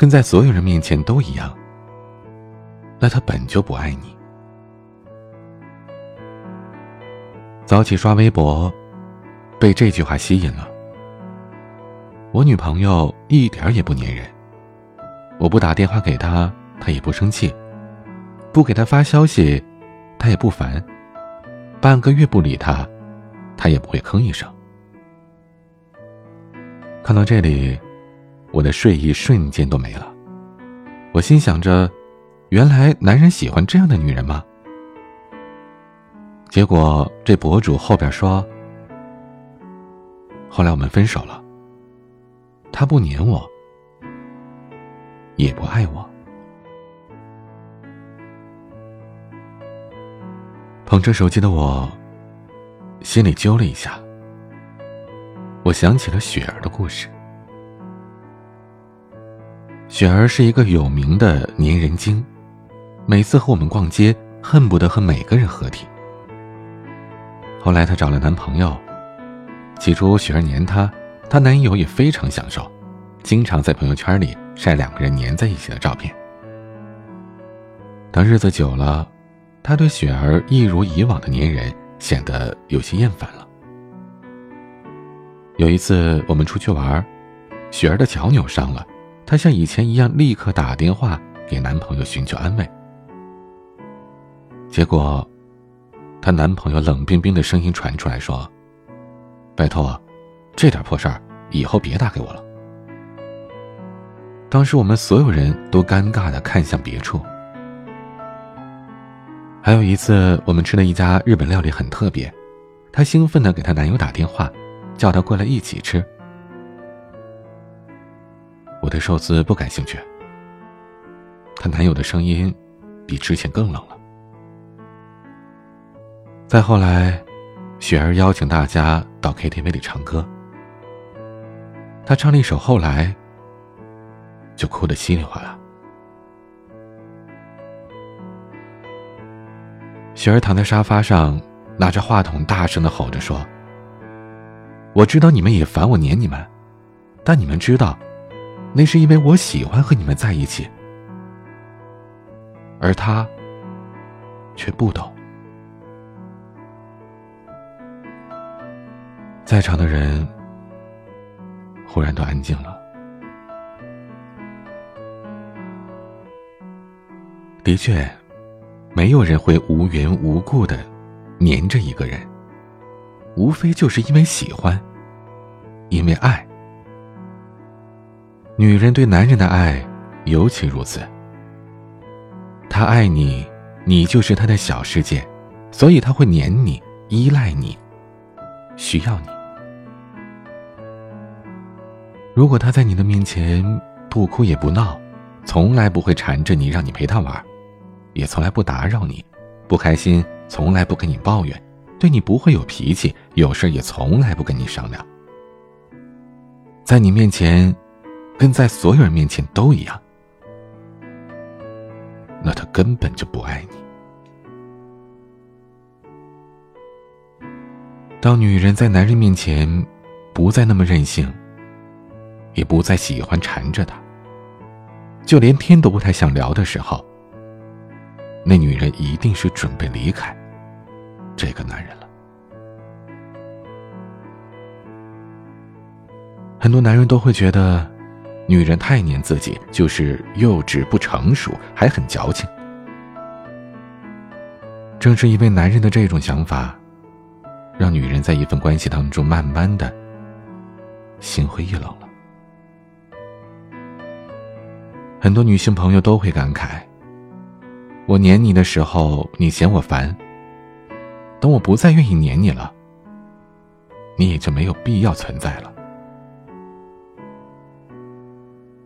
跟在所有人面前都一样，那他本就不爱你。早起刷微博，被这句话吸引了。我女朋友一点也不粘人，我不打电话给她，她也不生气；不给她发消息，她也不烦；半个月不理她，她也不会吭一声。看到这里，我的睡意瞬间都没了。我心想着，原来男人喜欢这样的女人吗？结果这博主后边说，后来我们分手了。他不黏我，也不爱我。捧着手机的我，心里揪了一下。我想起了雪儿的故事。雪儿是一个有名的粘人精，每次和我们逛街，恨不得和每个人合体。后来她找了男朋友，起初雪儿粘她。她男友也非常享受，经常在朋友圈里晒两个人粘在一起的照片。等日子久了，他对雪儿一如以往的粘人显得有些厌烦了。有一次我们出去玩，雪儿的脚扭伤了，她像以前一样立刻打电话给男朋友寻求安慰。结果，她男朋友冷冰冰的声音传出来说：“拜托。”这点破事儿，以后别打给我了。当时我们所有人都尴尬的看向别处。还有一次，我们吃的一家日本料理很特别，她兴奋的给她男友打电话，叫他过来一起吃。我对寿司不感兴趣。她男友的声音比之前更冷了。再后来，雪儿邀请大家到 KTV 里唱歌。她唱了一首《后来》，就哭得稀里哗啦。雪儿躺在沙发上，拿着话筒大声的吼着说：“我知道你们也烦我黏你们，但你们知道，那是因为我喜欢和你们在一起，而他却不懂。”在场的人。忽然都安静了。的确，没有人会无缘无故的黏着一个人，无非就是因为喜欢，因为爱。女人对男人的爱尤其如此。他爱你，你就是他的小世界，所以他会黏你、依赖你、需要你。如果他在你的面前不哭也不闹，从来不会缠着你让你陪他玩，也从来不打扰你，不开心从来不跟你抱怨，对你不会有脾气，有事也从来不跟你商量，在你面前，跟在所有人面前都一样，那他根本就不爱你。当女人在男人面前不再那么任性。也不再喜欢缠着他，就连天都不太想聊的时候，那女人一定是准备离开这个男人了。很多男人都会觉得，女人太黏自己就是幼稚不成熟，还很矫情。正是因为男人的这种想法，让女人在一份关系当中慢慢的心灰意冷了。很多女性朋友都会感慨：“我黏你的时候，你嫌我烦；等我不再愿意黏你了，你也就没有必要存在了。”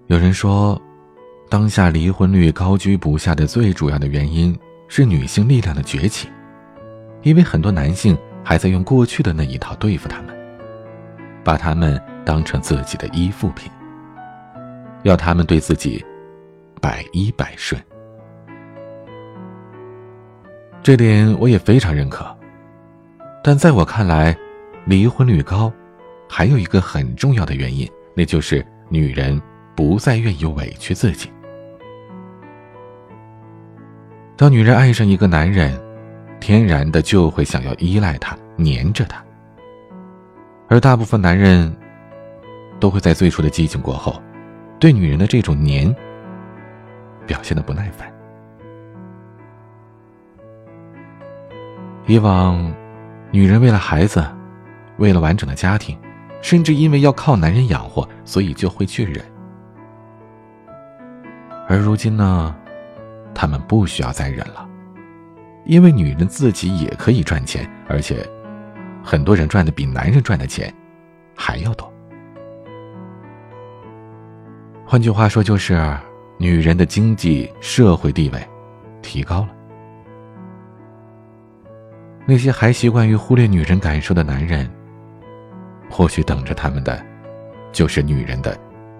有人说，当下离婚率高居不下的最主要的原因是女性力量的崛起，因为很多男性还在用过去的那一套对付他们，把他们当成自己的依附品，要他们对自己百依百顺。这点我也非常认可，但在我看来，离婚率高，还有一个很重要的原因，那就是女人。不再愿意委屈自己。当女人爱上一个男人，天然的就会想要依赖他、黏着他。而大部分男人，都会在最初的激情过后，对女人的这种黏，表现的不耐烦。以往，女人为了孩子，为了完整的家庭，甚至因为要靠男人养活，所以就会去忍。而如今呢，他们不需要再忍了，因为女人自己也可以赚钱，而且很多人赚的比男人赚的钱还要多。换句话说，就是女人的经济社会地位提高了。那些还习惯于忽略女人感受的男人，或许等着他们的，就是女人的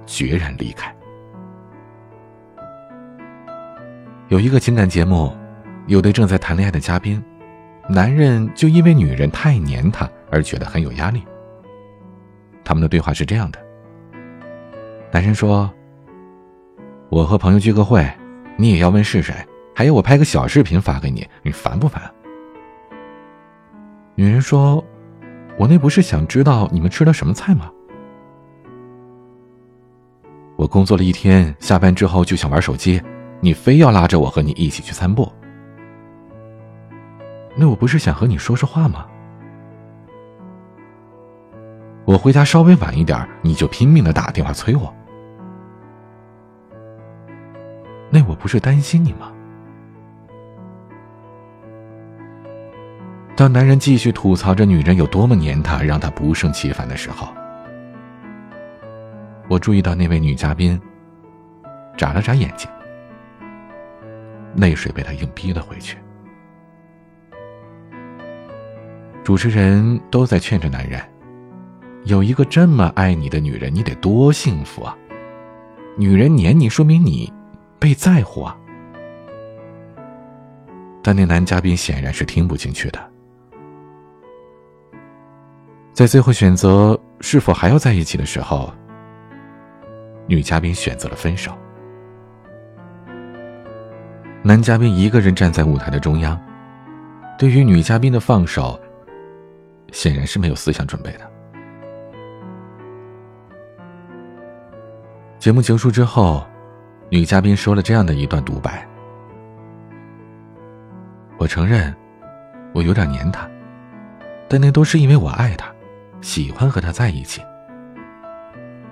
决然离开。有一个情感节目，有对正在谈恋爱的嘉宾，男人就因为女人太黏他而觉得很有压力。他们的对话是这样的：男人说：“我和朋友聚个会，你也要问是谁，还要我拍个小视频发给你，你烦不烦？”女人说：“我那不是想知道你们吃的什么菜吗？我工作了一天，下班之后就想玩手机。”你非要拉着我和你一起去散步，那我不是想和你说说话吗？我回家稍微晚一点，你就拼命的打电话催我，那我不是担心你吗？当男人继续吐槽着女人有多么黏他，让他不胜其烦的时候，我注意到那位女嘉宾眨了眨眼睛。泪水被他硬逼了回去。主持人都在劝着男人：“有一个这么爱你的女人，你得多幸福啊！女人黏你，说明你被在乎啊。”但那男嘉宾显然是听不进去的。在最后选择是否还要在一起的时候，女嘉宾选择了分手。男嘉宾一个人站在舞台的中央，对于女嘉宾的放手，显然是没有思想准备的。节目结束之后，女嘉宾说了这样的一段独白：“我承认，我有点黏他，但那都是因为我爱他，喜欢和他在一起。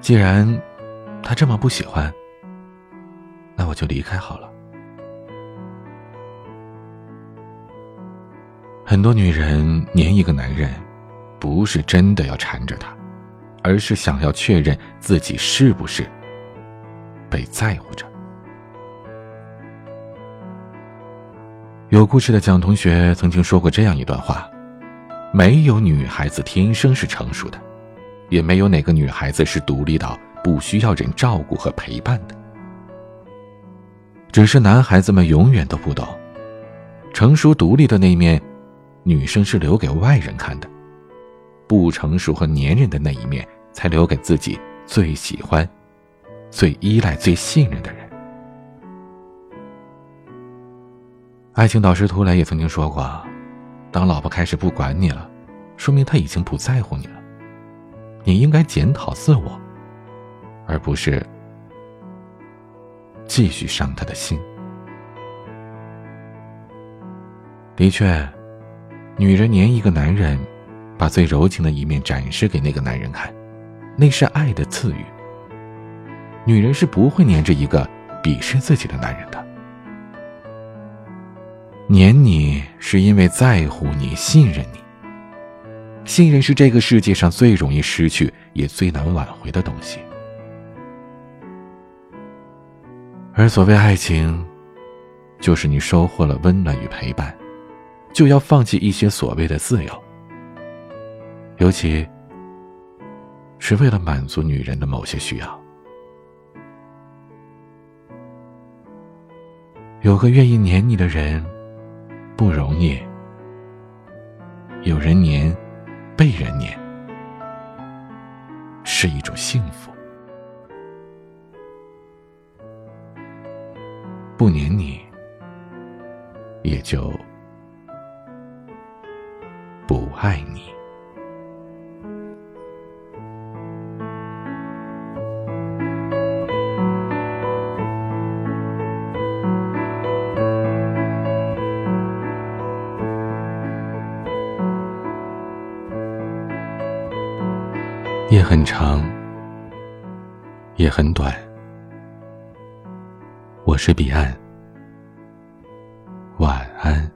既然他这么不喜欢，那我就离开好了。”很多女人粘一个男人，不是真的要缠着他，而是想要确认自己是不是被在乎着。有故事的蒋同学曾经说过这样一段话：没有女孩子天生是成熟的，也没有哪个女孩子是独立到不需要人照顾和陪伴的。只是男孩子们永远都不懂，成熟独立的那一面。女生是留给外人看的，不成熟和粘人的那一面，才留给自己最喜欢、最依赖、最信任的人。爱情导师涂磊也曾经说过：“当老婆开始不管你了，说明她已经不在乎你了。你应该检讨自我，而不是继续伤她的心。”的确。女人粘一个男人，把最柔情的一面展示给那个男人看，那是爱的赐予。女人是不会粘着一个鄙视自己的男人的。粘你是因为在乎你、信任你。信任是这个世界上最容易失去也最难挽回的东西。而所谓爱情，就是你收获了温暖与陪伴，就要放弃一些所谓的自由，尤其是为了满足女人的某些需要。有个愿意黏你的人不容易，有人黏，被人黏是一种幸福。不黏你，也就爱你。夜很长，也很短。我是彼岸，晚安。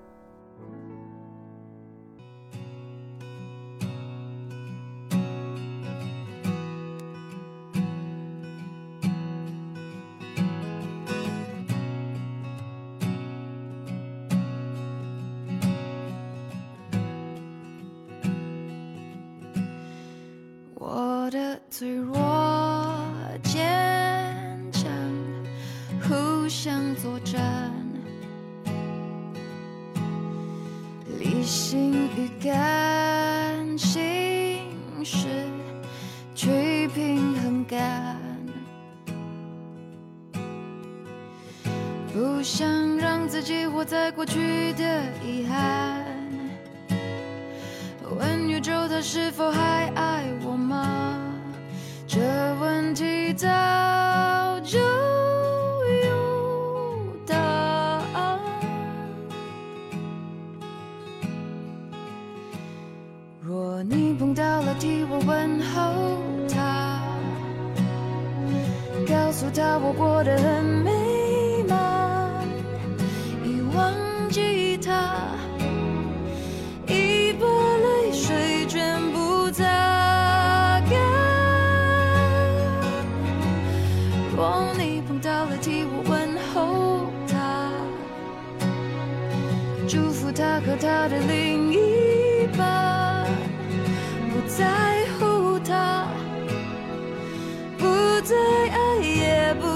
我的脆弱坚强，互相作战，理性与感性是去平衡感，不想让自己活在过去的遗憾。问宇宙，它是否还爱我吗？这问若你碰到了替我问候他，祝福他和他的另一半，不在乎他，不再爱，也不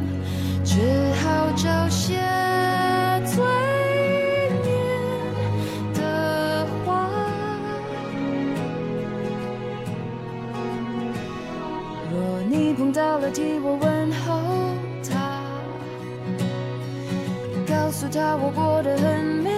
只好找些催眠的话。若你碰到了替我问候他，告诉他我过得很美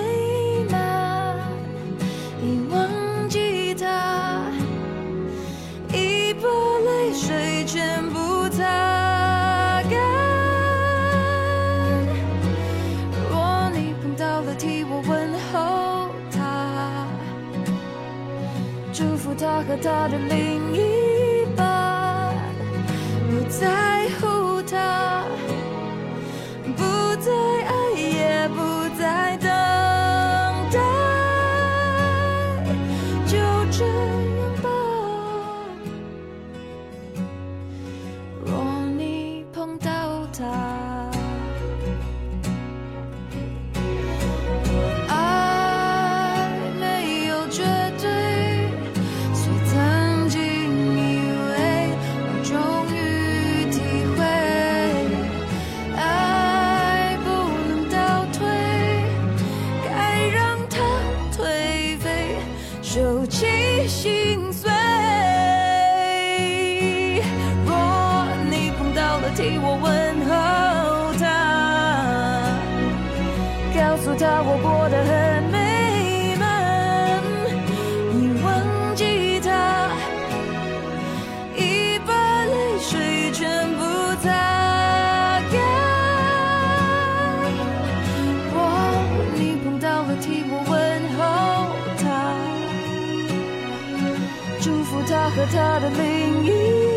他和他的另一半，不在收起心碎他和他的另一。